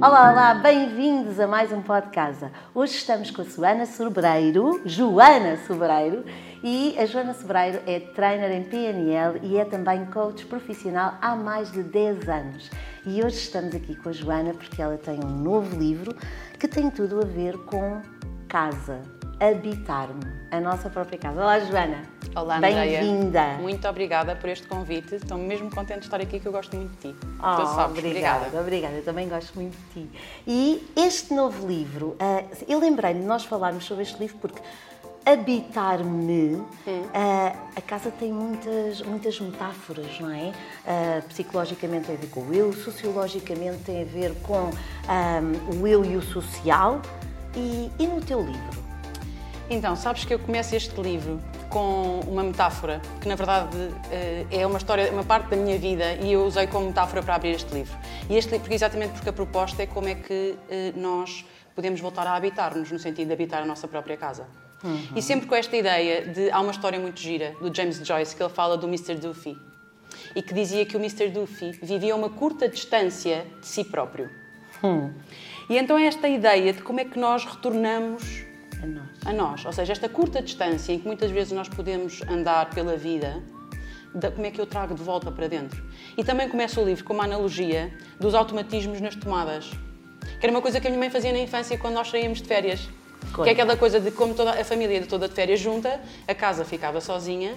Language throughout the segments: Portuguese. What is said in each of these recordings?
Olá, olá, bem-vindos a mais um Pod Casa. Hoje estamos com a Joana Sobreiro, Joana Sobreiro, e a Joana Sobreiro é trainer em PNL e é também coach profissional há mais de 10 anos. E hoje estamos aqui com a Joana porque ela tem um novo livro que tem tudo a ver com casa, habitar-me, a nossa própria casa. Olá, Joana. Olá, Bem-vinda. Muito obrigada por este convite. Estou mesmo contente de estar aqui, que eu gosto muito de ti. Oh, tu sabes. Obrigada, obrigada, obrigada. Eu também gosto muito de ti. E este novo livro, uh, eu lembrei-me de nós falarmos sobre este livro porque habitar-me, uh, a casa tem muitas, muitas metáforas, não é? Uh, psicologicamente tem a ver com o eu, sociologicamente tem a ver com um, o eu e o social. E, e no teu livro? Então, sabes que eu começo este livro com uma metáfora, que na verdade eh, é uma história, uma parte da minha vida e eu usei como metáfora para abrir este livro. E este livro, exatamente porque a proposta é como é que eh, nós podemos voltar a habitar-nos, no sentido de habitar a nossa própria casa. Uhum. E sempre com esta ideia de. Há uma história muito gira do James Joyce que ele fala do Mr. Duffy e que dizia que o Mr. Duffy vivia uma curta distância de si próprio. Hum. E então é esta ideia de como é que nós retornamos a nós. a nós. Ou seja, esta curta distância em que muitas vezes nós podemos andar pela vida, como é que eu trago de volta para dentro. E também começa o livro com uma analogia dos automatismos nas tomadas. Que era uma coisa que a minha mãe fazia na infância quando nós saíamos de férias. Que é aquela coisa de como toda a família toda de férias junta, a casa ficava sozinha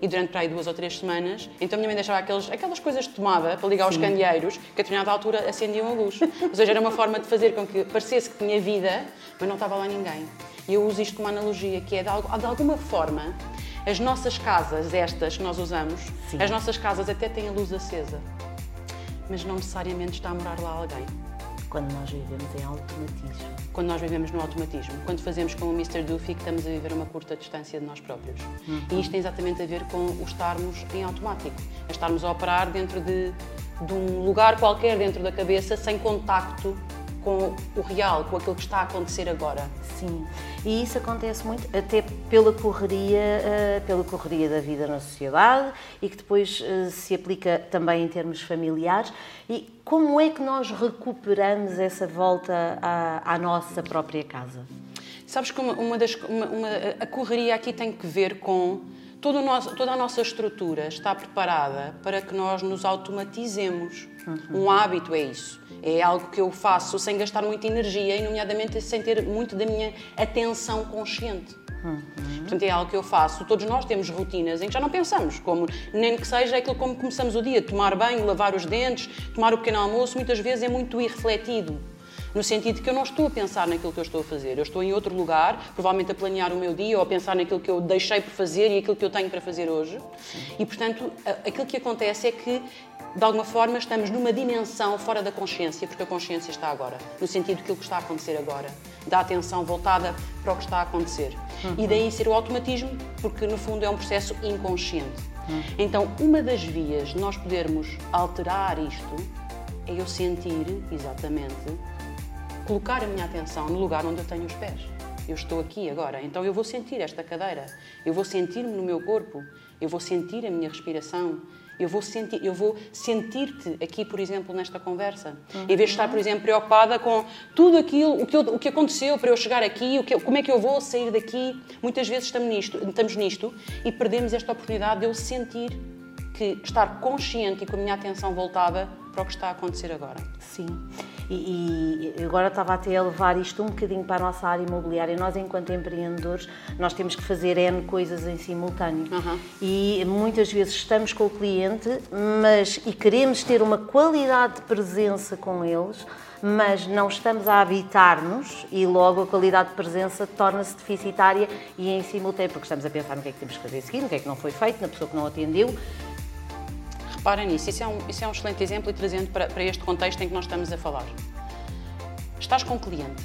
e durante para aí duas ou três semanas, então a minha mãe deixava aqueles, aquelas coisas de tomada para ligar Sim. os candeeiros, que a determinada altura acendiam a luz. Ou seja, era uma forma de fazer com que parecesse que tinha vida, mas não estava lá ninguém. E eu uso isto como analogia, que é de, de alguma forma, as nossas casas, estas que nós usamos, Sim. as nossas casas até têm a luz acesa, mas não necessariamente está a morar lá alguém. Quando nós vivemos em automatismo. Quando nós vivemos no automatismo. Quando fazemos como o Mr. Duffy, que estamos a viver uma curta distância de nós próprios. Uhum. E isto tem exatamente a ver com o estarmos em automático. A estarmos a operar dentro de, de um lugar qualquer dentro da cabeça, sem contacto com o real, com aquilo que está a acontecer agora. Sim, e isso acontece muito até pela correria, eh, pela correria da vida na sociedade e que depois eh, se aplica também em termos familiares. E como é que nós recuperamos essa volta à, à nossa própria casa? Sabes que uma, uma das, uma, uma, a correria aqui tem que ver com todo nosso, toda a nossa estrutura está preparada para que nós nos automatizemos. Uhum. Um hábito é isso. É algo que eu faço sem gastar muita energia e, nomeadamente, sem ter muito da minha atenção consciente. Uhum. Portanto, é algo que eu faço. Todos nós temos rotinas em que já não pensamos, como nem que seja aquilo como começamos o dia, tomar banho, lavar os dentes, tomar o pequeno almoço, muitas vezes é muito irrefletido no sentido de que eu não estou a pensar naquilo que eu estou a fazer, eu estou em outro lugar, provavelmente a planear o meu dia ou a pensar naquilo que eu deixei por fazer e aquilo que eu tenho para fazer hoje. E, portanto, aquilo que acontece é que de alguma forma estamos numa dimensão fora da consciência, porque a consciência está agora, no sentido daquilo que está a acontecer agora, da atenção voltada para o que está a acontecer. Uhum. E daí ser o automatismo, porque no fundo é um processo inconsciente. Uhum. Então, uma das vias de nós podermos alterar isto é eu sentir exatamente colocar a minha atenção no lugar onde eu tenho os pés. Eu estou aqui agora, então eu vou sentir esta cadeira, eu vou sentir-me no meu corpo, eu vou sentir a minha respiração, eu vou sentir, eu vou sentir-te aqui, por exemplo, nesta conversa. Uhum. Em vez de estar, por exemplo, preocupada com tudo aquilo, o que, eu, o que aconteceu para eu chegar aqui, o que, como é que eu vou sair daqui. Muitas vezes estamos nisto, estamos nisto e perdemos esta oportunidade de eu sentir que estar consciente e com a minha atenção voltada para o que está a acontecer agora. Sim. E, e, agora estava até a levar isto um bocadinho para a nossa área imobiliária. Nós, enquanto empreendedores, nós temos que fazer N coisas em simultâneo. Uhum. E muitas vezes estamos com o cliente mas, e queremos ter uma qualidade de presença com eles, mas não estamos a habitar-nos e logo a qualidade de presença torna-se deficitária e em simultâneo, porque estamos a pensar no que é que temos que fazer a seguir, no que é que não foi feito, na pessoa que não atendeu Reparem nisso, isso é, um, isso é um excelente exemplo e trazendo para, para este contexto em que nós estamos a falar. Estás com um cliente,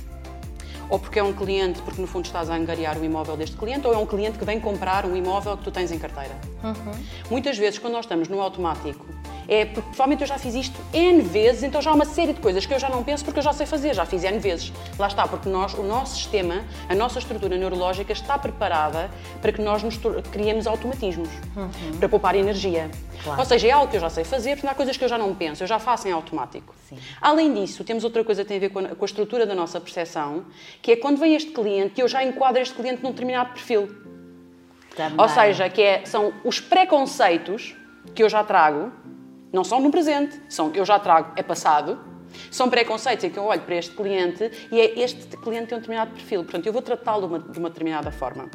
ou porque é um cliente, porque no fundo estás a angariar o imóvel deste cliente, ou é um cliente que vem comprar um imóvel que tu tens em carteira. Uhum. Muitas vezes, quando nós estamos no automático, É porque provavelmente eu já fiz isto N vezes, então já há uma série de coisas que eu já não penso porque eu já sei fazer, já fiz N vezes. Lá está, porque nós, o nosso sistema, a nossa estrutura neurológica está preparada para que nós nos criemos automatismos, uhum. para poupar energia. Claro. Ou seja, é algo que eu já sei fazer, porque há coisas que eu já não penso, eu já faço em automático. Sim. Além disso, temos outra coisa que tem a ver com a, com a estrutura da nossa percepção, que é quando vem este cliente, eu já enquadro este cliente num determinado perfil. Também. Ou seja, que é, são os preconceitos que eu já trago, não são no presente, são eu já trago, é passado, são preconceitos em que eu olho para este cliente e é este cliente tem um determinado perfil, portanto eu vou tratá-lo de, de uma determinada forma.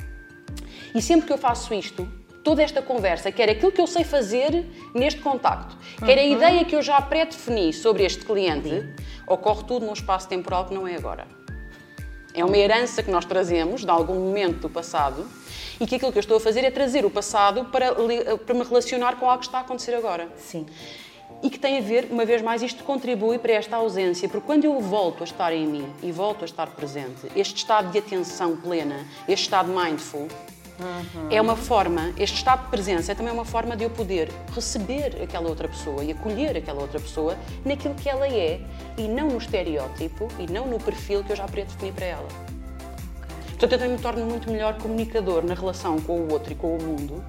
E sempre que eu faço isto, toda esta conversa, quer aquilo que eu sei fazer neste contacto, quer a uhum. ideia que eu já pré-defini sobre este cliente, ocorre tudo num espaço temporal que não é agora. É uma herança que nós trazemos de algum momento do passado e que aquilo que eu estou a fazer é trazer o passado para, para me relacionar com algo que está a acontecer agora. Sim. E que tem a ver, uma vez mais, isto contribui para esta ausência, porque quando eu volto a estar em mim e volto a estar presente, este estado de atenção plena, este estado mindful, Uhum. É uma forma, este estado de presença é também uma forma de eu poder receber aquela outra pessoa e acolher aquela outra pessoa naquilo que ela é e não no estereótipo e não no perfil que eu já predefini para ela. Portanto, eu também me torno muito melhor comunicador na relação com o outro e com o mundo,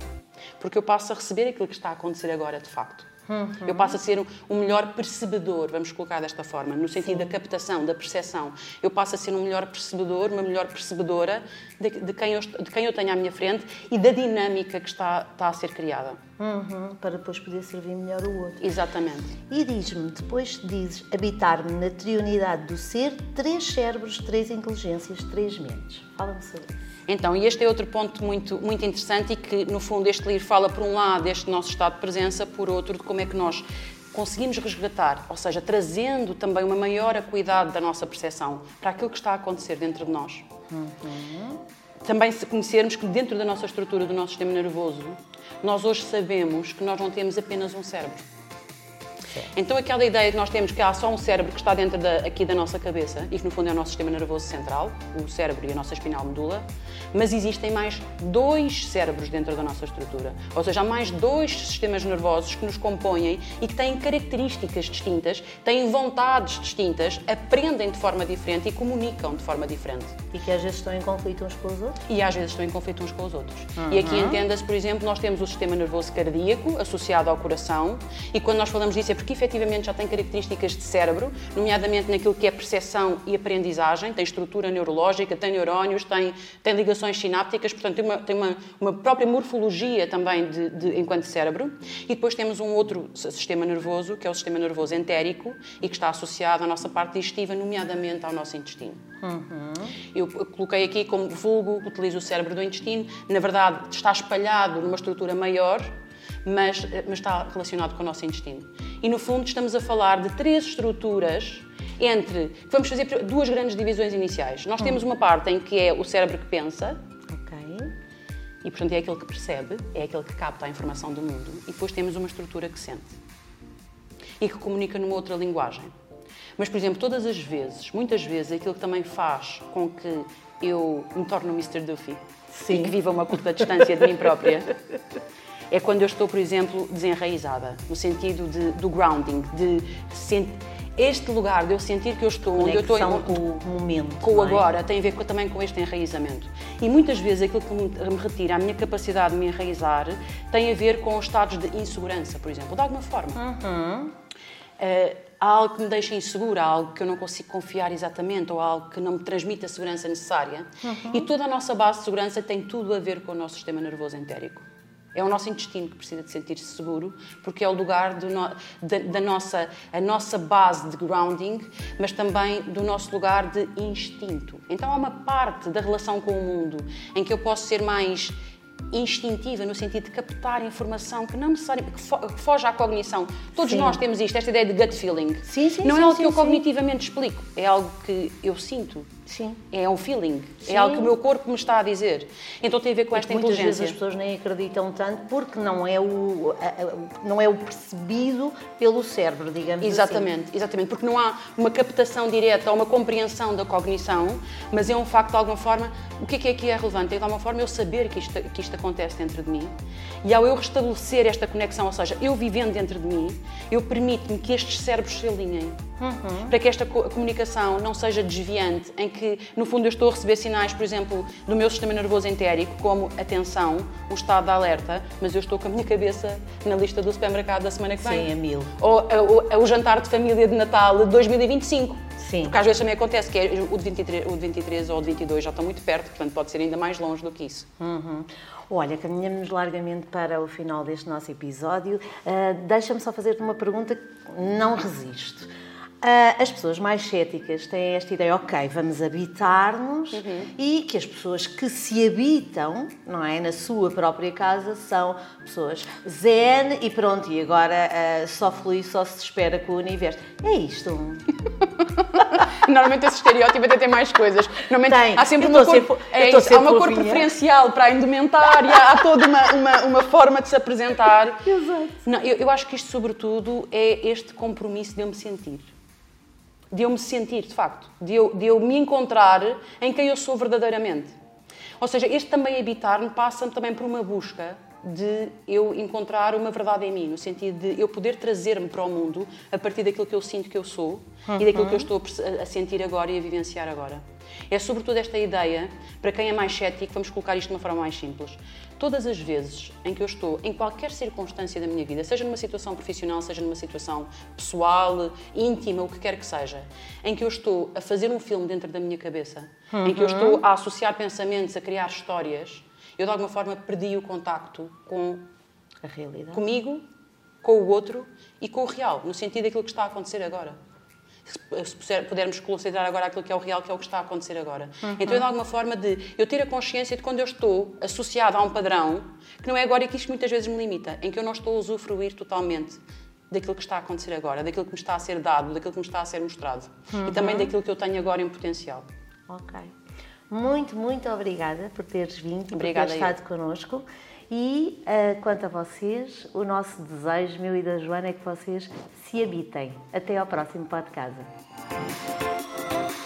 porque eu passo a receber aquilo que está a acontecer agora de facto. Uhum. Eu passo a ser um, um, melhor percebedor, vamos colocar desta forma, no sentido Sim. da captação, da percepção. Eu passo a ser um melhor percebedor, uma melhor percebedora de, de, quem, eu, de quem eu tenho à minha frente e da dinâmica que está, está a ser criada. Uhum, para depois poder servir melhor o outro. Exatamente. E diz-me, depois dizes habitar-me na trionidade do ser, três cérebros, três inteligências, três mentes. Fala-me sobre isso. Então, e este é outro ponto muito, muito interessante e que, no fundo, este livro fala, por um lado, deste nosso estado de presença, por outro, de como é que nós conseguimos resgatar, ou seja, trazendo também uma maior acuidade da nossa percepção para aquilo que está a acontecer dentro de nós. Uhum. Também se conhecermos que dentro da nossa estrutura do nosso sistema nervoso, nós hoje sabemos que nós não temos apenas um cérebro então aquela ideia que nós temos que há só um cérebro que está dentro da, aqui da nossa cabeça e que no fundo é o nosso sistema nervoso central, o cérebro e a nossa espinal medula, mas existem mais dois cérebros dentro da nossa estrutura. Ou seja, há mais dois sistemas nervosos que nos compõem e que têm características distintas, têm vontades distintas, aprendem de forma diferente e comunicam de forma diferente. E que às vezes estão em conflito uns com os outros? E às vezes estão em conflito uns com os outros. Uhum. E aqui entenda-se, por exemplo, nós temos o sistema nervoso cardíaco associado ao coração e quando nós falamos disso é porque efetivamente já tem características de cérebro, nomeadamente naquilo que é percepção e aprendizagem, tem estrutura neurológica, tem neurónios, tem, tem ligações sinápticas, portanto tem uma, tem uma, uma própria morfologia também de, de, enquanto cérebro. E depois temos um outro sistema nervoso, que é o sistema nervoso entérico, e que está associado à nossa parte digestiva, nomeadamente ao nosso intestino. Uhum. Eu coloquei aqui como vulgo, utilizo o cérebro do intestino, na verdade está espalhado numa estrutura maior, mas, mas está relacionado com o nosso intestino. E no fundo estamos a falar de três estruturas entre. Vamos fazer duas grandes divisões iniciais. Nós temos uma parte em que é o cérebro que pensa. Ok. E portanto é aquele que percebe, é aquele que capta a informação do mundo. E depois temos uma estrutura que sente. E que comunica numa outra linguagem. Mas, por exemplo, todas as vezes, muitas vezes, aquilo que também faz com que eu me torne um Mr. Duffy Sim. e que viva uma curta distância de mim própria é quando eu estou, por exemplo, desenraizada, no sentido de, do grounding, de este lugar de eu sentir que eu estou onde eu estou com o momento, com o é? agora, tem a ver com, também com este enraizamento. E muitas vezes aquilo que me retira a minha capacidade de me enraizar tem a ver com os estados de insegurança, por exemplo, de alguma forma. Uhum. Uh, há algo que me deixa insegura, há algo que eu não consigo confiar exatamente, ou há algo que não me transmite a segurança necessária. Uhum. E toda a nossa base de segurança tem tudo a ver com o nosso sistema nervoso entérico. É o nosso intestino que precisa de sentir-se seguro, porque é o lugar no, da, da, nossa, a nossa base de grounding, mas também do nosso lugar de instinto. Então há uma parte da relação com o mundo em que eu posso ser mais instintiva, no sentido de captar informação que não necessariamente que foge à cognição. Todos sim. nós temos isto, esta ideia de gut feeling. Sim, sim, não sim, é algo sim, que eu cognitivamente explico, é algo que eu sinto Sim. É um feeling. Sim. É algo que o meu corpo me está a dizer. Então tem a ver com esta Muitas inteligência. vezes as pessoas nem acreditam tanto porque não é o, não é o percebido pelo cérebro, digamos assim. Exatamente, exatamente, porque não há uma captação direta ou uma compreensão da cognição, mas é um facto de alguma forma. O que é que aqui é relevante? É de alguma forma eu saber que isto, que isto acontece dentro de mim e ao eu restabelecer esta conexão, ou seja, eu vivendo dentro de mim, eu permito-me que estes cérebros se alinhem. Para que esta co- comunicação não seja desviante, em que no fundo eu estou a receber sinais, por exemplo, do meu sistema nervoso entérico, como atenção, o estado de alerta, mas eu estou com a minha cabeça na lista do supermercado da semana que vem Sim, a mil. ou o, o- jantar de família de Natal de 2025. Sim. Porque às vezes também acontece que é o de, 23, o de 23 ou o de 22 já estão muito perto, portanto pode ser ainda mais longe do que isso. Uhum. Olha, caminhamos largamente para o final deste nosso episódio. Ah, Deixa-me só fazer-te uma pergunta que não resisto. Ah, as pessoas mais céticas têm esta ideia, ok, vamos habitar-nos e que as pessoas que se habitam, não é, na sua própria casa são pessoas zen e pronto, e agora ah, só flui, só se espera com o universo. É isto? Normalmente esse estereótipo até tem mais coisas. Normalmente Tem. há sempre Eu uma cor, fo- é isso, há uma cor preferencial para a indumentária, há toda uma, uma, uma forma de se apresentar. Exato. Não, eu, eu acho que isto, sobretudo, é este compromisso de eu me sentir. De eu me sentir, de facto. De eu, de eu me encontrar em quem eu sou verdadeiramente. Ou seja, este também habitar-me passa também por uma busca de eu encontrar uma verdade em mim, no sentido de eu poder trazer-me para o mundo a partir daquilo que eu sinto que eu sou e daquilo que eu estou a sentir agora e a vivenciar agora. É sobretudo esta ideia, para quem é mais cético, vamos colocar isto de uma forma mais simples. Todas as vezes em que eu estou, em qualquer circunstância da minha vida, seja numa situação profissional, seja numa situação pessoal, íntima, o que quer que seja, em que eu estou a fazer um filme dentro da minha cabeça, em que eu estou a associar pensamentos, a criar histórias, eu de alguma forma perdi o contacto com A realidade. comigo, com o outro e com o real, no sentido daquilo que está a acontecer agora. Se- pudermos considerar agora aquilo que é o real, que é o que está a acontecer agora. Então é de alguma forma de eu ter a consciência de quando eu estou associada a um padrão, que não é agora e que isto muitas vezes me limita, em que eu não estou a usufruir totalmente daquilo que está a acontecer agora, daquilo que me está a ser dado, daquilo que me está a ser mostrado. E também daquilo que eu tenho agora em potencial. Ok. Muito, muito obrigada por teres vindo, Obrigada, por teres estado connosco. E ah, quanto a vocês, o nosso desejo, meu e da Joana, é que vocês se habitem. Até ao próximo podcast.